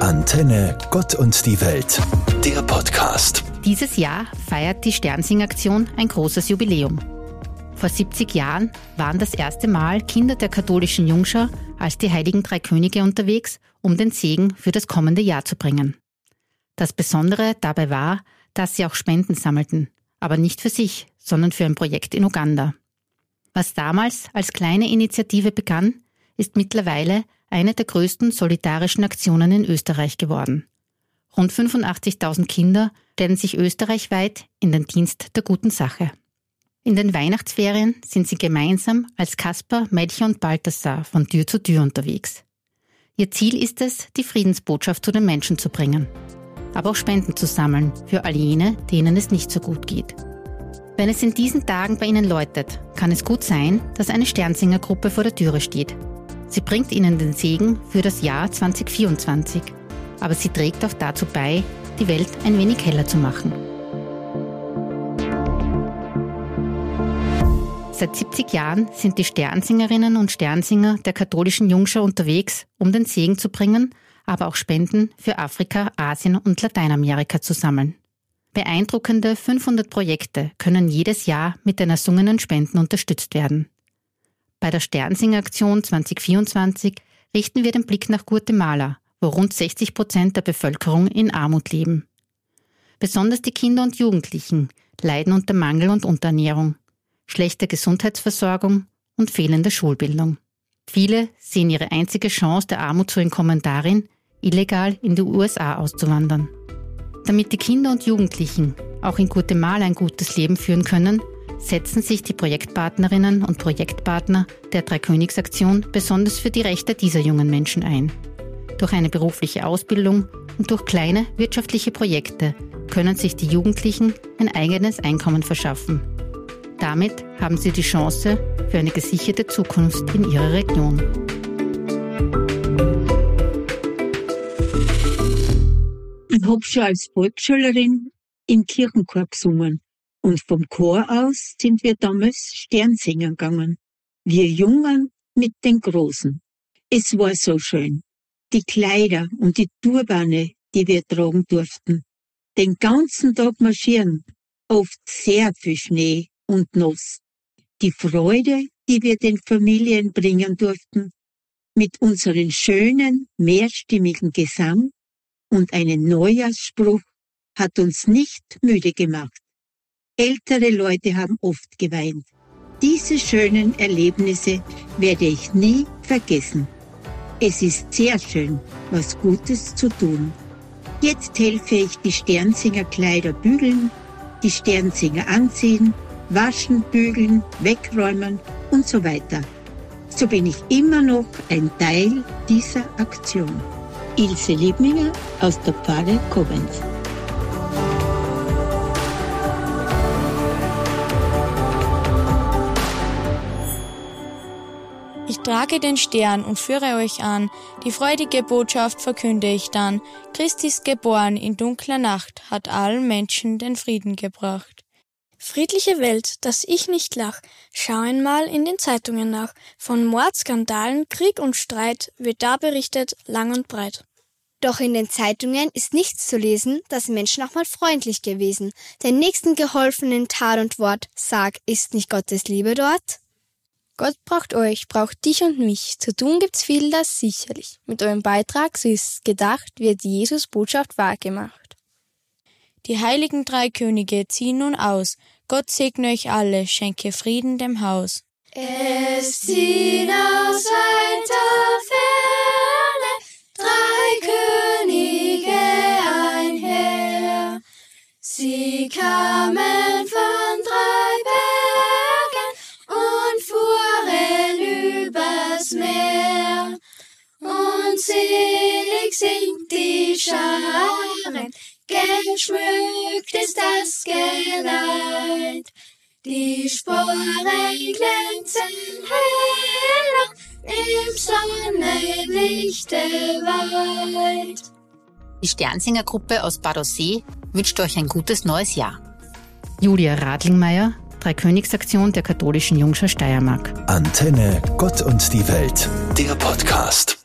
Antenne Gott und die Welt, der Podcast. Dieses Jahr feiert die Sternsing-Aktion ein großes Jubiläum. Vor 70 Jahren waren das erste Mal Kinder der katholischen Jungschau als die Heiligen Drei Könige unterwegs, um den Segen für das kommende Jahr zu bringen. Das Besondere dabei war, dass sie auch Spenden sammelten, aber nicht für sich, sondern für ein Projekt in Uganda. Was damals als kleine Initiative begann, ist mittlerweile eine der größten solidarischen Aktionen in Österreich geworden. Rund 85.000 Kinder stellen sich österreichweit in den Dienst der guten Sache. In den Weihnachtsferien sind sie gemeinsam als Kasper, Mädchen und Balthasar von Tür zu Tür unterwegs. Ihr Ziel ist es, die Friedensbotschaft zu den Menschen zu bringen, aber auch Spenden zu sammeln für all jene, denen es nicht so gut geht. Wenn es in diesen Tagen bei Ihnen läutet, kann es gut sein, dass eine Sternsingergruppe vor der Türe steht Sie bringt ihnen den Segen für das Jahr 2024, aber sie trägt auch dazu bei, die Welt ein wenig heller zu machen. Seit 70 Jahren sind die Sternsingerinnen und Sternsinger der katholischen Jungschau unterwegs, um den Segen zu bringen, aber auch Spenden für Afrika, Asien und Lateinamerika zu sammeln. Beeindruckende 500 Projekte können jedes Jahr mit den ersungenen Spenden unterstützt werden. Bei der Sternsinger-Aktion 2024 richten wir den Blick nach Guatemala, wo rund 60 Prozent der Bevölkerung in Armut leben. Besonders die Kinder und Jugendlichen leiden unter Mangel und Unterernährung, schlechter Gesundheitsversorgung und fehlender Schulbildung. Viele sehen ihre einzige Chance, der Armut zu entkommen darin, illegal in die USA auszuwandern. Damit die Kinder und Jugendlichen auch in Guatemala ein gutes Leben führen können, setzen sich die Projektpartnerinnen und Projektpartner der Dreikönigsaktion besonders für die Rechte dieser jungen Menschen ein. Durch eine berufliche Ausbildung und durch kleine wirtschaftliche Projekte können sich die Jugendlichen ein eigenes Einkommen verschaffen. Damit haben sie die Chance für eine gesicherte Zukunft in ihrer Region. Ich habe schon als Volksschülerin im Kirchenchor gesungen. Und vom Chor aus sind wir damals Sternsinger gegangen. Wir Jungen mit den Großen. Es war so schön. Die Kleider und die Turbane, die wir tragen durften. Den ganzen Tag marschieren. Oft sehr viel Schnee und Nuss. Die Freude, die wir den Familien bringen durften. Mit unserem schönen, mehrstimmigen Gesang und einem Neujahrsspruch hat uns nicht müde gemacht. Ältere Leute haben oft geweint. Diese schönen Erlebnisse werde ich nie vergessen. Es ist sehr schön, was Gutes zu tun. Jetzt helfe ich die Sternsinger Kleider bügeln, die Sternsinger anziehen, waschen, bügeln, wegräumen und so weiter. So bin ich immer noch ein Teil dieser Aktion. Ilse Liebninger aus der Pfarre Koblenz. Ich trage den Stern und führe euch an, die freudige Botschaft verkünde ich dann. Christ ist geboren, in dunkler Nacht, hat allen Menschen den Frieden gebracht. Friedliche Welt, dass ich nicht lach, schau einmal in den Zeitungen nach. Von Mordskandalen, Krieg und Streit wird da berichtet, lang und breit. Doch in den Zeitungen ist nichts zu lesen, dass Menschen auch mal freundlich gewesen. Den Nächsten geholfen in Tat und Wort. Sag, ist nicht Gottes Liebe dort? Gott braucht euch, braucht dich und mich. Zu tun gibt's viel, das sicherlich. Mit eurem Beitrag, so ist gedacht, wird Jesus Botschaft wahrgemacht. Die heiligen drei Könige ziehen nun aus. Gott segne euch alle, schenke Frieden dem Haus. Es ziehen aus die Scharen, geschmückt ist das Geleit. Die Sporen glänzen heller im Sonnenlichte weit. Die Sternsingergruppe aus Badossee wünscht euch ein gutes neues Jahr. Julia Radlingmeier, Dreikönigsaktion der katholischen Jungschar Steiermark. Antenne Gott und die Welt, der Podcast.